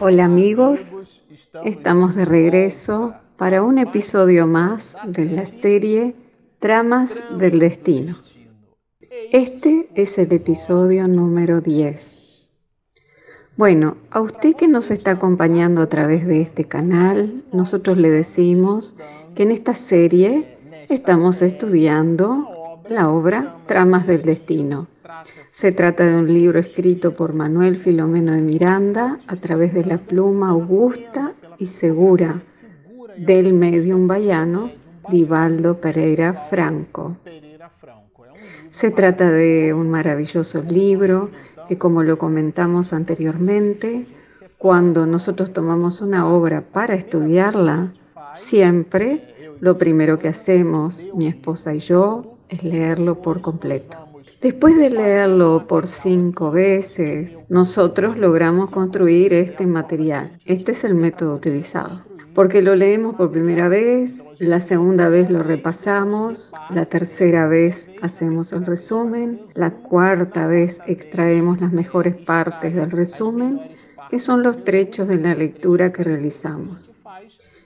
Hola amigos, estamos de regreso para un episodio más de la serie Tramas del Destino. Este es el episodio número 10. Bueno, a usted que nos está acompañando a través de este canal, nosotros le decimos que en esta serie estamos estudiando la obra Tramas del Destino se trata de un libro escrito por Manuel Filomeno de Miranda a través de la pluma augusta y segura del medium bayano Divaldo Pereira Franco. Se trata de un maravilloso libro que, como lo comentamos anteriormente, cuando nosotros tomamos una obra para estudiarla, siempre lo primero que hacemos, mi esposa y yo, es leerlo por completo. Después de leerlo por cinco veces, nosotros logramos construir este material. Este es el método utilizado. Porque lo leemos por primera vez, la segunda vez lo repasamos, la tercera vez hacemos el resumen, la cuarta vez extraemos las mejores partes del resumen, que son los trechos de la lectura que realizamos.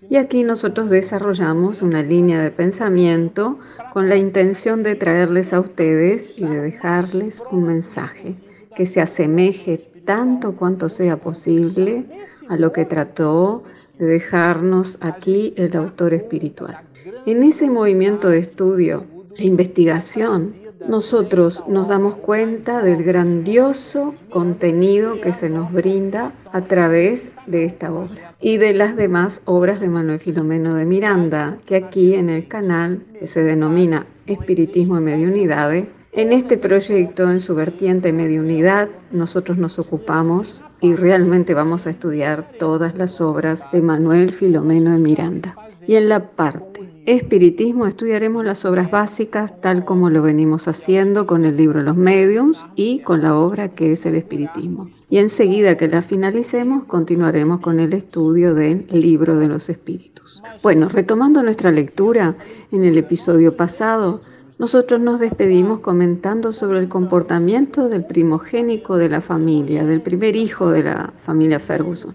Y aquí nosotros desarrollamos una línea de pensamiento con la intención de traerles a ustedes y de dejarles un mensaje que se asemeje tanto cuanto sea posible a lo que trató de dejarnos aquí el autor espiritual. En ese movimiento de estudio e investigación nosotros nos damos cuenta del grandioso contenido que se nos brinda a través de esta obra y de las demás obras de Manuel Filomeno de Miranda, que aquí en el canal, que se denomina Espiritismo y Mediunidades, en este proyecto, en su vertiente mediunidad, nosotros nos ocupamos y realmente vamos a estudiar todas las obras de Manuel Filomeno de Miranda. Y en la parte espiritismo estudiaremos las obras básicas tal como lo venimos haciendo con el libro Los Mediums y con la obra que es el espiritismo. Y enseguida que la finalicemos continuaremos con el estudio del libro de los espíritus. Bueno, retomando nuestra lectura, en el episodio pasado nosotros nos despedimos comentando sobre el comportamiento del primogénico de la familia, del primer hijo de la familia Ferguson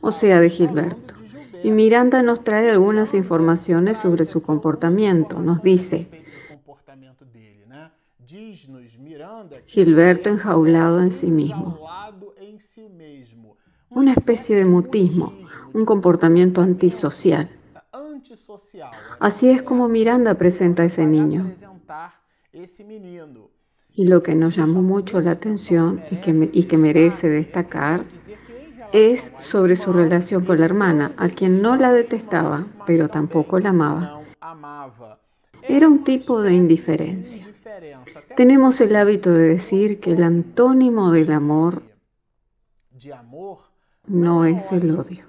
o sea, de Gilberto. Y Miranda nos trae algunas informaciones sobre su comportamiento. Nos dice, Gilberto enjaulado en sí mismo. Una especie de mutismo, un comportamiento antisocial. Así es como Miranda presenta a ese niño. Y lo que nos llamó mucho la atención y que, y que merece destacar es sobre su relación con la hermana, a quien no la detestaba, pero tampoco la amaba. Era un tipo de indiferencia. Tenemos el hábito de decir que el antónimo del amor no es el odio.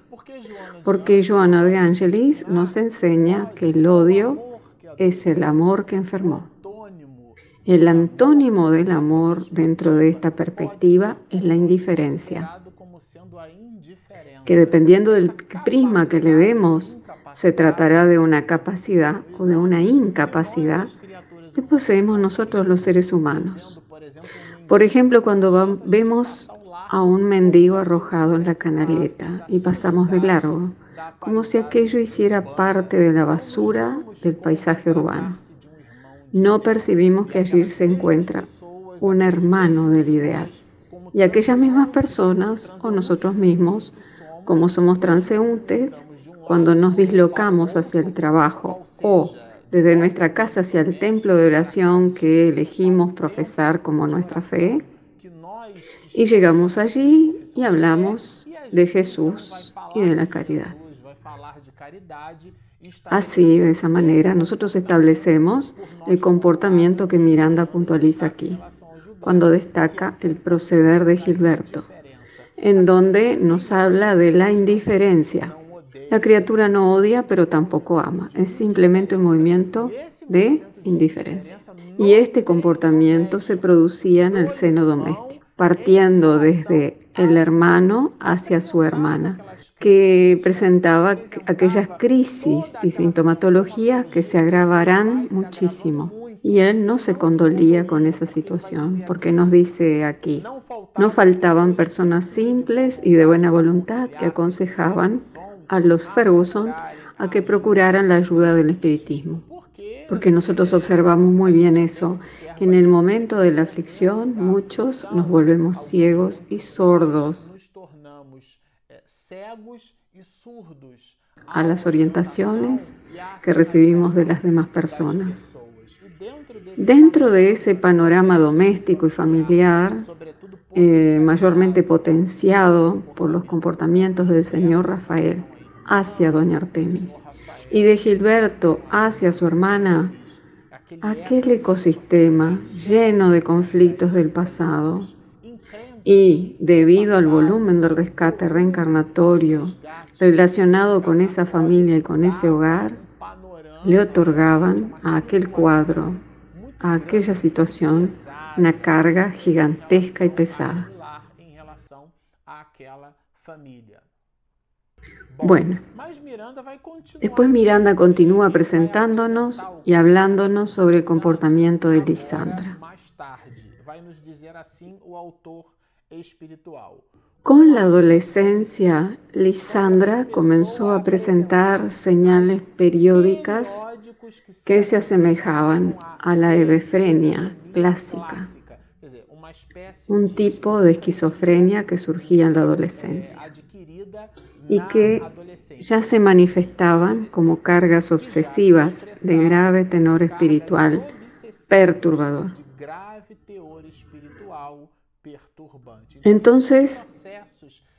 Porque Joana de Angelis nos enseña que el odio es el amor que enfermó. El antónimo del amor dentro de esta perspectiva es la indiferencia que dependiendo del prisma que le demos, se tratará de una capacidad o de una incapacidad que poseemos nosotros los seres humanos. Por ejemplo, cuando vemos a un mendigo arrojado en la canaleta y pasamos de largo, como si aquello hiciera parte de la basura del paisaje urbano. No percibimos que allí se encuentra un hermano del ideal. Y aquellas mismas personas o nosotros mismos como somos transeúntes, cuando nos dislocamos hacia el trabajo o desde nuestra casa hacia el templo de oración que elegimos profesar como nuestra fe, y llegamos allí y hablamos de Jesús y de la caridad. Así, de esa manera, nosotros establecemos el comportamiento que Miranda puntualiza aquí, cuando destaca el proceder de Gilberto en donde nos habla de la indiferencia. La criatura no odia, pero tampoco ama. Es simplemente un movimiento de indiferencia. Y este comportamiento se producía en el seno doméstico, partiendo desde el hermano hacia su hermana, que presentaba aquellas crisis y sintomatologías que se agravarán muchísimo. Y él no se condolía con esa situación, porque nos dice aquí, no faltaban personas simples y de buena voluntad que aconsejaban a los Ferguson a que procuraran la ayuda del espiritismo. Porque nosotros observamos muy bien eso, que en el momento de la aflicción muchos nos volvemos ciegos y sordos a las orientaciones que recibimos de las demás personas. Dentro de ese panorama doméstico y familiar, eh, mayormente potenciado por los comportamientos del señor Rafael hacia doña Artemis y de Gilberto hacia su hermana, aquel ecosistema lleno de conflictos del pasado y debido al volumen del rescate reencarnatorio relacionado con esa familia y con ese hogar, le otorgaban a aquel cuadro, a aquella situación, una carga gigantesca y pesada. Bueno, después Miranda continúa presentándonos y hablándonos sobre el comportamiento de Lisandra. Con la adolescencia, Lisandra comenzó a presentar señales periódicas que se asemejaban a la hebefrenia clásica, un tipo de esquizofrenia que surgía en la adolescencia y que ya se manifestaban como cargas obsesivas de grave tenor espiritual perturbador. Entonces,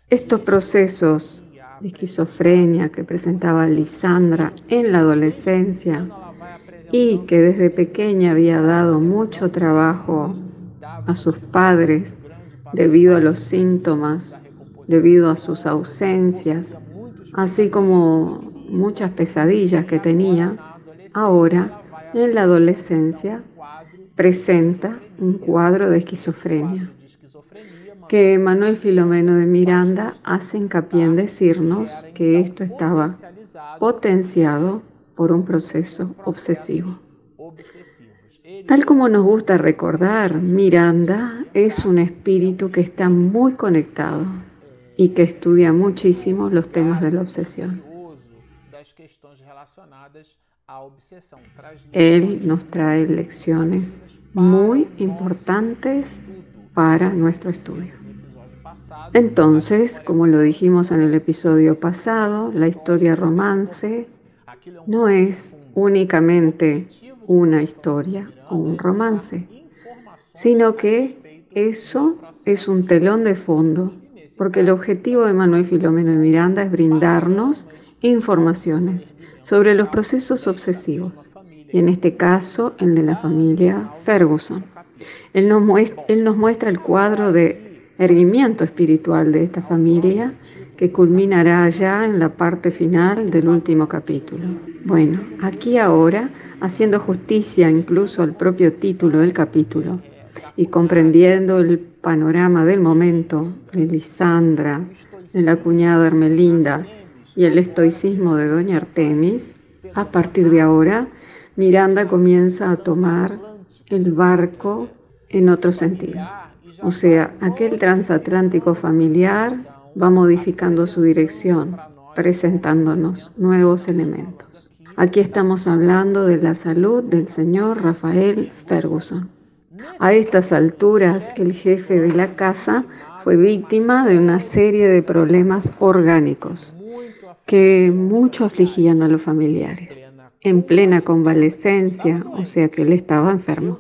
estos procesos de esquizofrenia que presentaba Lisandra en la adolescencia y que desde pequeña había dado mucho trabajo a sus padres debido a los síntomas, debido a sus ausencias, así como muchas pesadillas que tenía, ahora en la adolescencia presenta un cuadro de esquizofrenia que Manuel Filomeno de Miranda hace hincapié en decirnos que esto estaba potenciado por un proceso obsesivo. Tal como nos gusta recordar, Miranda es un espíritu que está muy conectado y que estudia muchísimo los temas de la obsesión. Él nos trae lecciones muy importantes para nuestro estudio. Entonces, como lo dijimos en el episodio pasado, la historia romance no es únicamente una historia o un romance, sino que eso es un telón de fondo, porque el objetivo de Manuel Filomeno de Miranda es brindarnos informaciones sobre los procesos obsesivos, y en este caso el de la familia Ferguson. Él nos, él nos muestra el cuadro de erguimiento espiritual de esta familia que culminará ya en la parte final del último capítulo. Bueno, aquí ahora, haciendo justicia incluso al propio título del capítulo y comprendiendo el panorama del momento de Lisandra, de la cuñada Hermelinda y el estoicismo de Doña Artemis, a partir de ahora Miranda comienza a tomar el barco en otro sentido. O sea, aquel transatlántico familiar va modificando su dirección, presentándonos nuevos elementos. Aquí estamos hablando de la salud del señor Rafael Ferguson. A estas alturas, el jefe de la casa fue víctima de una serie de problemas orgánicos que mucho afligían a los familiares. En plena convalecencia, o sea que él estaba enfermo,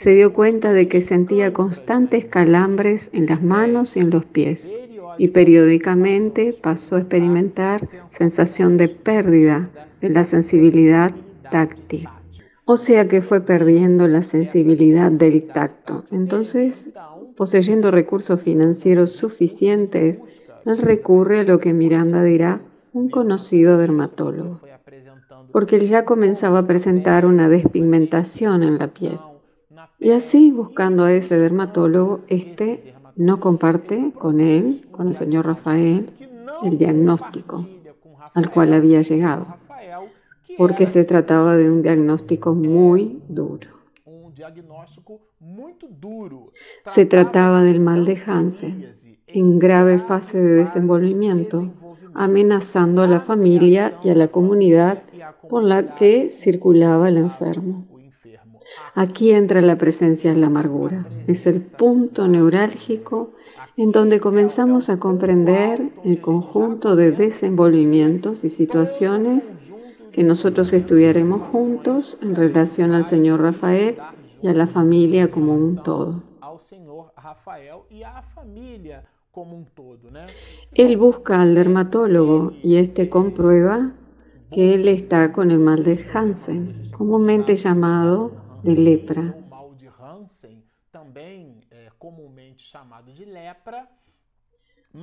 se dio cuenta de que sentía constantes calambres en las manos y en los pies y periódicamente pasó a experimentar sensación de pérdida de la sensibilidad táctil. O sea que fue perdiendo la sensibilidad del tacto. Entonces, poseyendo recursos financieros suficientes, él recurre a lo que Miranda dirá un conocido dermatólogo, porque él ya comenzaba a presentar una despigmentación en la piel. Y así, buscando a ese dermatólogo, este no comparte con él, con el señor Rafael, el diagnóstico al cual había llegado, porque se trataba de un diagnóstico muy duro. Se trataba del mal de Hansen, en grave fase de desenvolvimiento, amenazando a la familia y a la comunidad por la que circulaba el enfermo. Aquí entra la presencia de la amargura. Es el punto neurálgico en donde comenzamos a comprender el conjunto de desenvolvimientos y situaciones que nosotros estudiaremos juntos en relación al señor Rafael y a la familia como un todo. Él busca al dermatólogo y este comprueba que él está con el mal de Hansen, comúnmente llamado de lepra.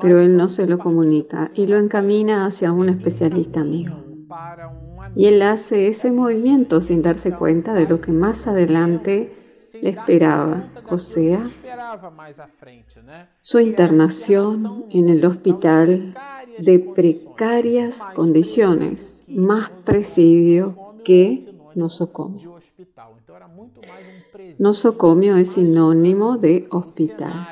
Pero él no se lo comunica y lo encamina hacia un especialista amigo. Y él hace ese movimiento sin darse cuenta de lo que más adelante le esperaba, o sea, su internación en el hospital de precarias condiciones, más presidio que nosocomio. Nosocomio es sinónimo de hospital,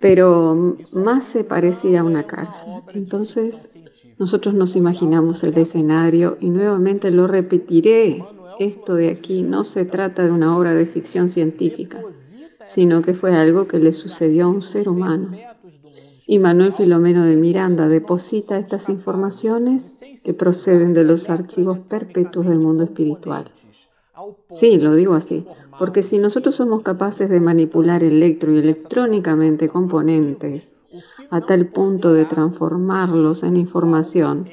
pero más se parecía a una cárcel. Entonces, nosotros nos imaginamos el escenario y nuevamente lo repetiré. Esto de aquí no se trata de una obra de ficción científica, sino que fue algo que le sucedió a un ser humano. Y Manuel Filomeno de Miranda deposita estas informaciones que proceden de los archivos perpetuos del mundo espiritual. Sí, lo digo así, porque si nosotros somos capaces de manipular electro y electrónicamente componentes a tal punto de transformarlos en información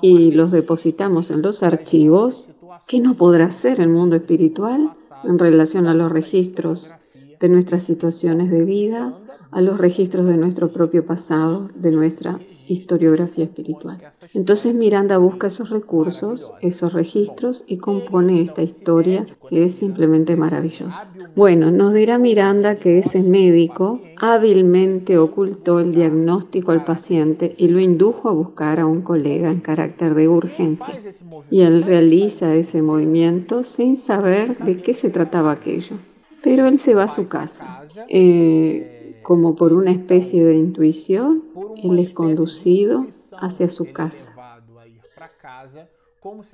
y los depositamos en los archivos, ¿qué no podrá hacer el mundo espiritual en relación a los registros de nuestras situaciones de vida, a los registros de nuestro propio pasado, de nuestra historiografía espiritual. Entonces Miranda busca esos recursos, esos registros y compone esta historia que es simplemente maravillosa. Bueno, nos dirá Miranda que ese médico hábilmente ocultó el diagnóstico al paciente y lo indujo a buscar a un colega en carácter de urgencia. Y él realiza ese movimiento sin saber de qué se trataba aquello. Pero él se va a su casa. Eh, como por una especie de intuición, él es conducido hacia su casa.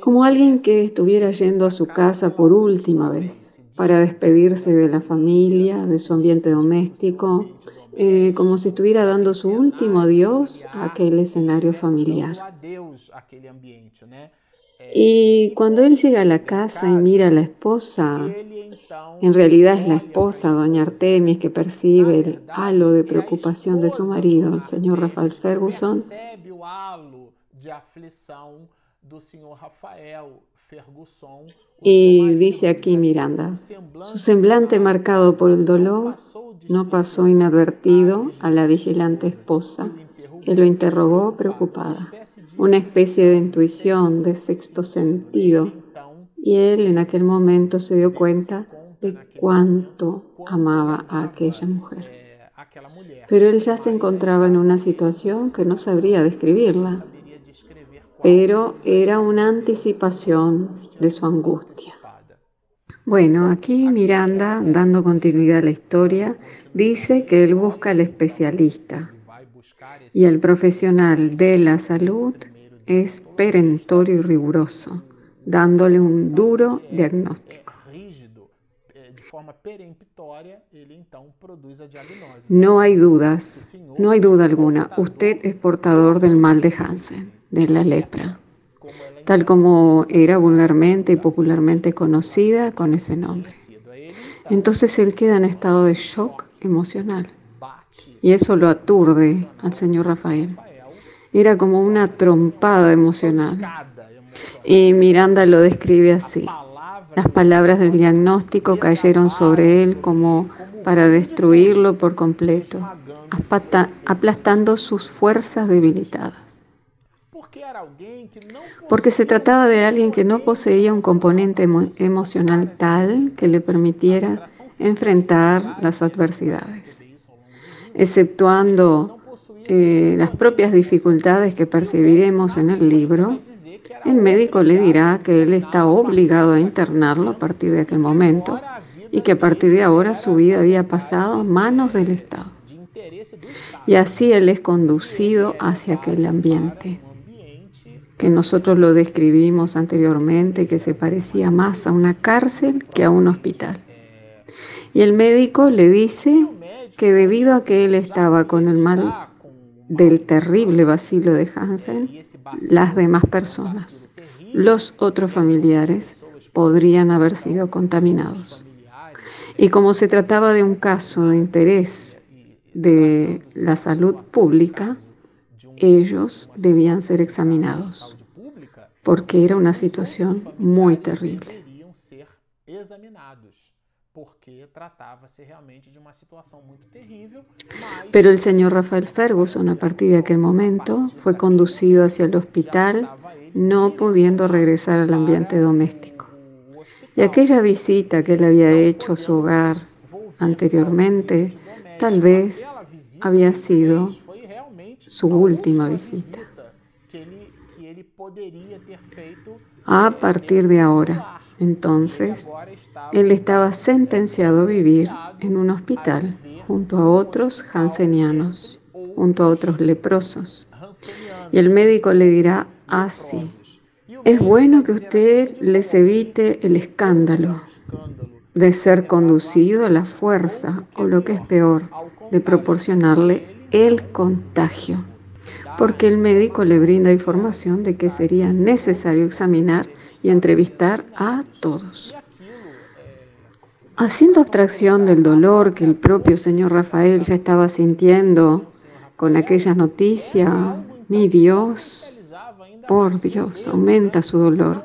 Como alguien que estuviera yendo a su casa por última vez para despedirse de la familia, de su ambiente doméstico, eh, como si estuviera dando su último adiós a aquel escenario familiar. Y cuando él llega a la casa y mira a la esposa, en realidad es la esposa, doña Artemis, que percibe el halo de preocupación de su marido, el señor Rafael Ferguson. Y dice aquí Miranda, su semblante marcado por el dolor no pasó inadvertido a la vigilante esposa, que lo interrogó preocupada una especie de intuición, de sexto sentido, y él en aquel momento se dio cuenta de cuánto amaba a aquella mujer. Pero él ya se encontraba en una situación que no sabría describirla, pero era una anticipación de su angustia. Bueno, aquí Miranda, dando continuidad a la historia, dice que él busca al especialista, y el profesional de la salud es perentorio y riguroso, dándole un duro diagnóstico. No hay dudas, no hay duda alguna, usted es portador del mal de Hansen, de la lepra, tal como era vulgarmente y popularmente conocida con ese nombre. Entonces él queda en estado de shock emocional y eso lo aturde al señor Rafael. Era como una trompada emocional. Y Miranda lo describe así. Las palabras del diagnóstico cayeron sobre él como para destruirlo por completo, aplastando sus fuerzas debilitadas. Porque se trataba de alguien que no poseía un componente emocional tal que le permitiera enfrentar las adversidades exceptuando eh, las propias dificultades que percibiremos en el libro, el médico le dirá que él está obligado a internarlo a partir de aquel momento y que a partir de ahora su vida había pasado a manos del Estado. Y así él es conducido hacia aquel ambiente que nosotros lo describimos anteriormente, que se parecía más a una cárcel que a un hospital. Y el médico le dice que debido a que él estaba con el mal del terrible vacilo de Hansen, las demás personas, los otros familiares, podrían haber sido contaminados. Y como se trataba de un caso de interés de la salud pública, ellos debían ser examinados, porque era una situación muy terrible. Pero el señor Rafael Ferguson, a partir de aquel momento, fue conducido hacia el hospital, no pudiendo regresar al ambiente doméstico. Y aquella visita que él había hecho a su hogar anteriormente, tal vez había sido su última visita. A partir de ahora, entonces, él estaba sentenciado a vivir en un hospital junto a otros hansenianos, junto a otros leprosos. Y el médico le dirá así, es bueno que usted les evite el escándalo de ser conducido a la fuerza o lo que es peor, de proporcionarle el contagio, porque el médico le brinda información de que sería necesario examinar y entrevistar a todos. Haciendo abstracción del dolor que el propio señor Rafael ya estaba sintiendo con aquella noticia, mi Dios, por Dios, aumenta su dolor.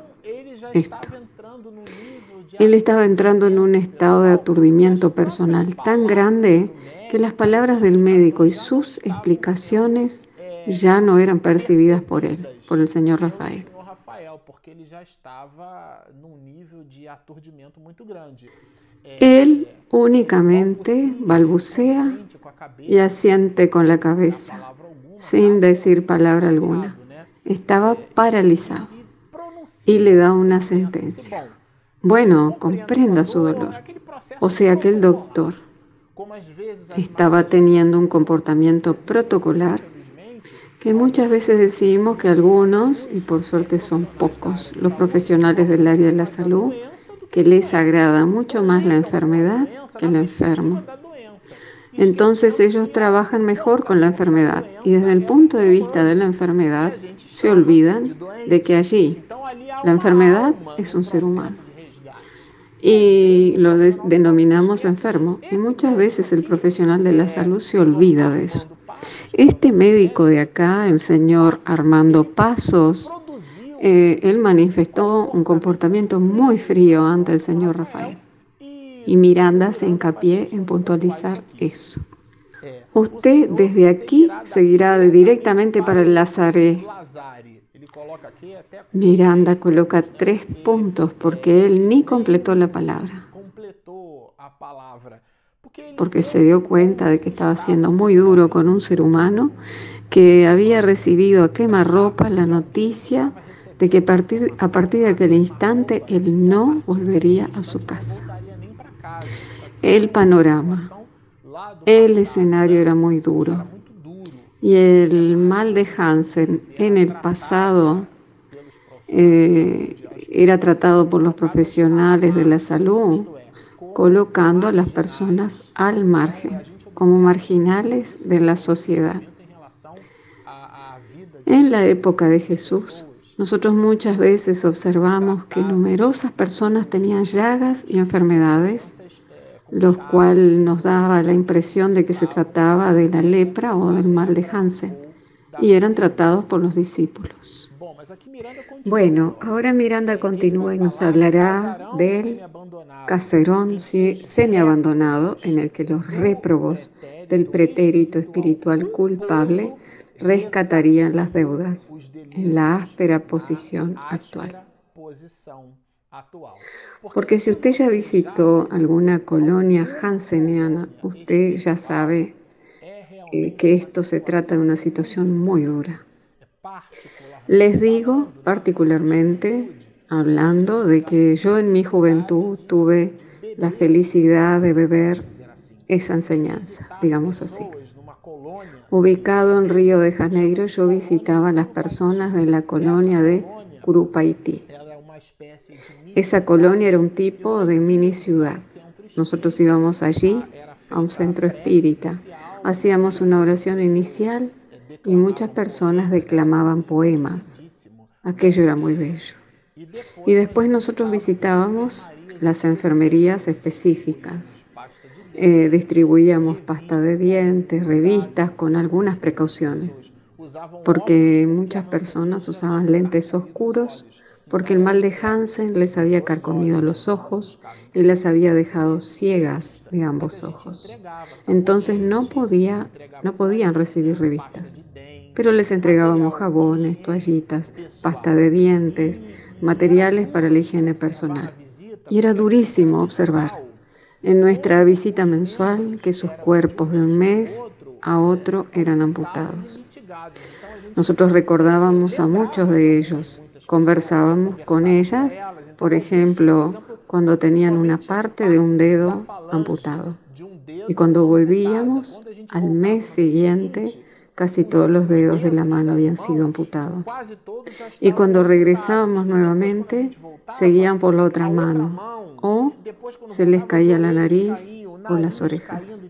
Esto. Él estaba entrando en un estado de aturdimiento personal tan grande que las palabras del médico y sus explicaciones ya no eran percibidas por él, por el señor Rafael. Él únicamente balbucea y asiente con la cabeza, sin decir palabra alguna. Estaba paralizado y le da una sentencia. Bueno, comprenda su dolor. O sea que el doctor estaba teniendo un comportamiento protocolar que muchas veces decimos que algunos, y por suerte son pocos, los profesionales del área de la salud, que les agrada mucho más la enfermedad que el enfermo. Entonces ellos trabajan mejor con la enfermedad y desde el punto de vista de la enfermedad se olvidan de que allí la enfermedad es un ser humano y lo denominamos enfermo. Y muchas veces el profesional de la salud se olvida de eso. Este médico de acá, el señor Armando Pasos, eh, él manifestó un comportamiento muy frío ante el señor Rafael. Y Miranda se hincapié en puntualizar eso. Usted desde aquí seguirá directamente para el Lazare Miranda coloca tres puntos porque él ni completó la palabra. Porque se dio cuenta de que estaba siendo muy duro con un ser humano que había recibido a quemarropa la noticia de que a partir de aquel instante él no volvería a su casa. El panorama, el escenario era muy duro. Y el mal de Hansen en el pasado eh, era tratado por los profesionales de la salud, colocando a las personas al margen, como marginales de la sociedad. En la época de Jesús, nosotros muchas veces observamos que numerosas personas tenían llagas y enfermedades lo cual nos daba la impresión de que se trataba de la lepra o del mal de Hansen, y eran tratados por los discípulos. Bueno, ahora Miranda continúa y nos hablará del caserón semi-abandonado en el que los réprobos del pretérito espiritual culpable rescatarían las deudas en la áspera posición actual. Porque si usted ya visitó alguna colonia hanseniana, usted ya sabe eh, que esto se trata de una situación muy dura. Les digo particularmente, hablando de que yo en mi juventud tuve la felicidad de beber esa enseñanza, digamos así. Ubicado en Río de Janeiro, yo visitaba a las personas de la colonia de Curupaití. Esa colonia era un tipo de mini ciudad. Nosotros íbamos allí a un centro espírita, hacíamos una oración inicial y muchas personas declamaban poemas. Aquello era muy bello. Y después nosotros visitábamos las enfermerías específicas. Eh, distribuíamos pasta de dientes, revistas con algunas precauciones, porque muchas personas usaban lentes oscuros porque el mal de Hansen les había carcomido los ojos y les había dejado ciegas de ambos ojos. Entonces no podían recibir revistas, pero les entregábamos jabones, toallitas, pasta de dientes, materiales para la higiene personal. Y era durísimo observar en nuestra visita mensual que sus cuerpos de un mes a otro eran amputados. Nosotros recordábamos a muchos de ellos, conversábamos con ellas, por ejemplo, cuando tenían una parte de un dedo amputado. Y cuando volvíamos al mes siguiente, casi todos los dedos de la mano habían sido amputados. Y cuando regresábamos nuevamente, seguían por la otra mano o se les caía la nariz o las orejas.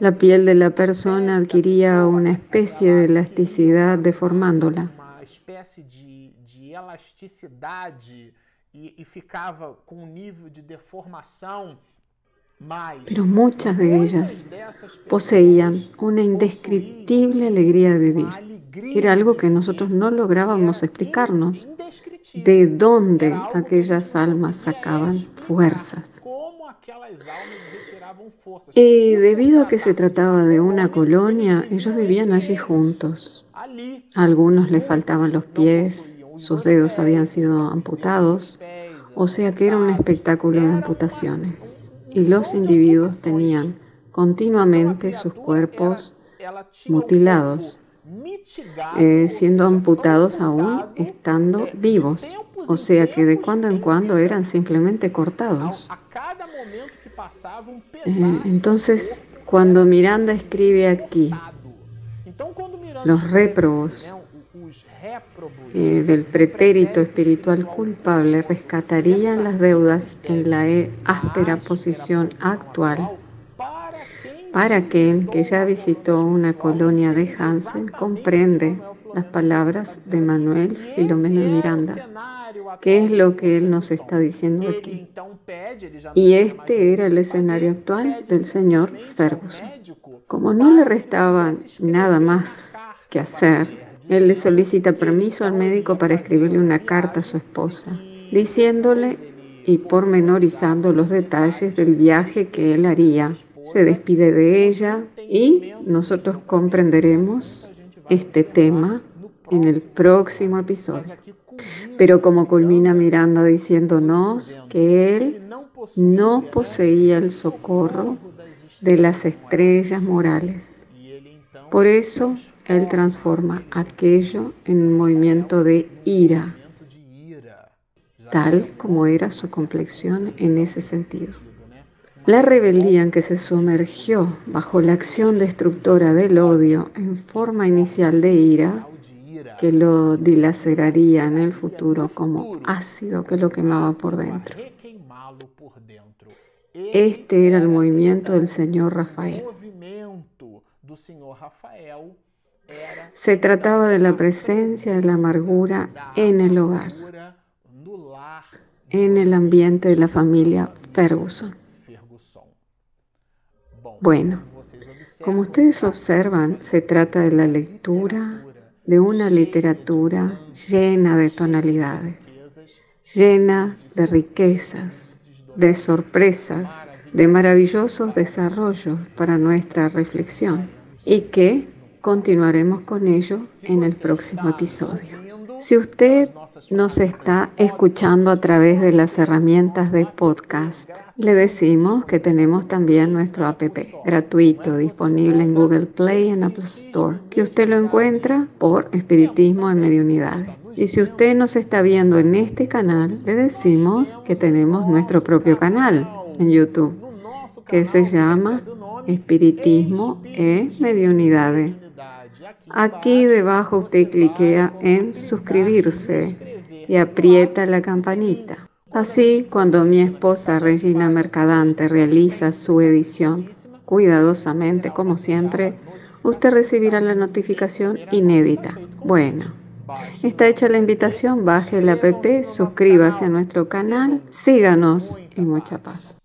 La piel de la persona adquiría una especie de elasticidad deformándola. Y ficava con un nivel de deformación pero muchas de ellas poseían una indescriptible alegría de vivir. Era algo que nosotros no lográbamos explicarnos. ¿De dónde aquellas almas sacaban fuerzas? Y debido a que se trataba de una colonia, ellos vivían allí juntos. A algunos les faltaban los pies, sus dedos habían sido amputados, o sea que era un espectáculo de amputaciones y los individuos tenían continuamente sus cuerpos mutilados, eh, siendo amputados aún estando vivos, o sea que de cuando en cuando eran simplemente cortados. Eh, entonces, cuando Miranda escribe aquí, los réprobos eh, del pretérito espiritual culpable rescatarían las deudas en la e, áspera posición actual para aquel que ya visitó una colonia de Hansen comprende las palabras de Manuel Filomeno Miranda, ¿Qué es lo que él nos está diciendo aquí. Y este era el escenario actual del señor Ferguson. Como no le restaban nada más que hacer, él le solicita permiso al médico para escribirle una carta a su esposa, diciéndole y pormenorizando los detalles del viaje que él haría. Se despide de ella y nosotros comprenderemos este tema en el próximo episodio. Pero como culmina Miranda diciéndonos que él no poseía el socorro de las estrellas morales. Por eso él transforma aquello en un movimiento de ira, tal como era su complexión en ese sentido. La rebeldía en que se sumergió bajo la acción destructora del odio en forma inicial de ira, que lo dilaceraría en el futuro como ácido que lo quemaba por dentro. Este era el movimiento del señor Rafael. Se trataba de la presencia de la amargura en el hogar, en el ambiente de la familia Ferguson. Bueno, como ustedes observan, se trata de la lectura de una literatura llena de tonalidades, llena de riquezas, de sorpresas, de maravillosos desarrollos para nuestra reflexión y que Continuaremos con ello en el próximo episodio. Si usted nos está escuchando a través de las herramientas de podcast, le decimos que tenemos también nuestro app gratuito disponible en Google Play y en Apple Store, que usted lo encuentra por Espiritismo en Mediunidades. Y si usted nos está viendo en este canal, le decimos que tenemos nuestro propio canal en YouTube, que se llama Espiritismo e Mediunidades. Aquí debajo usted cliquea en suscribirse y aprieta la campanita. Así, cuando mi esposa Regina Mercadante realiza su edición cuidadosamente, como siempre, usted recibirá la notificación inédita. Bueno, está hecha la invitación, baje la app, suscríbase a nuestro canal, síganos y mucha paz.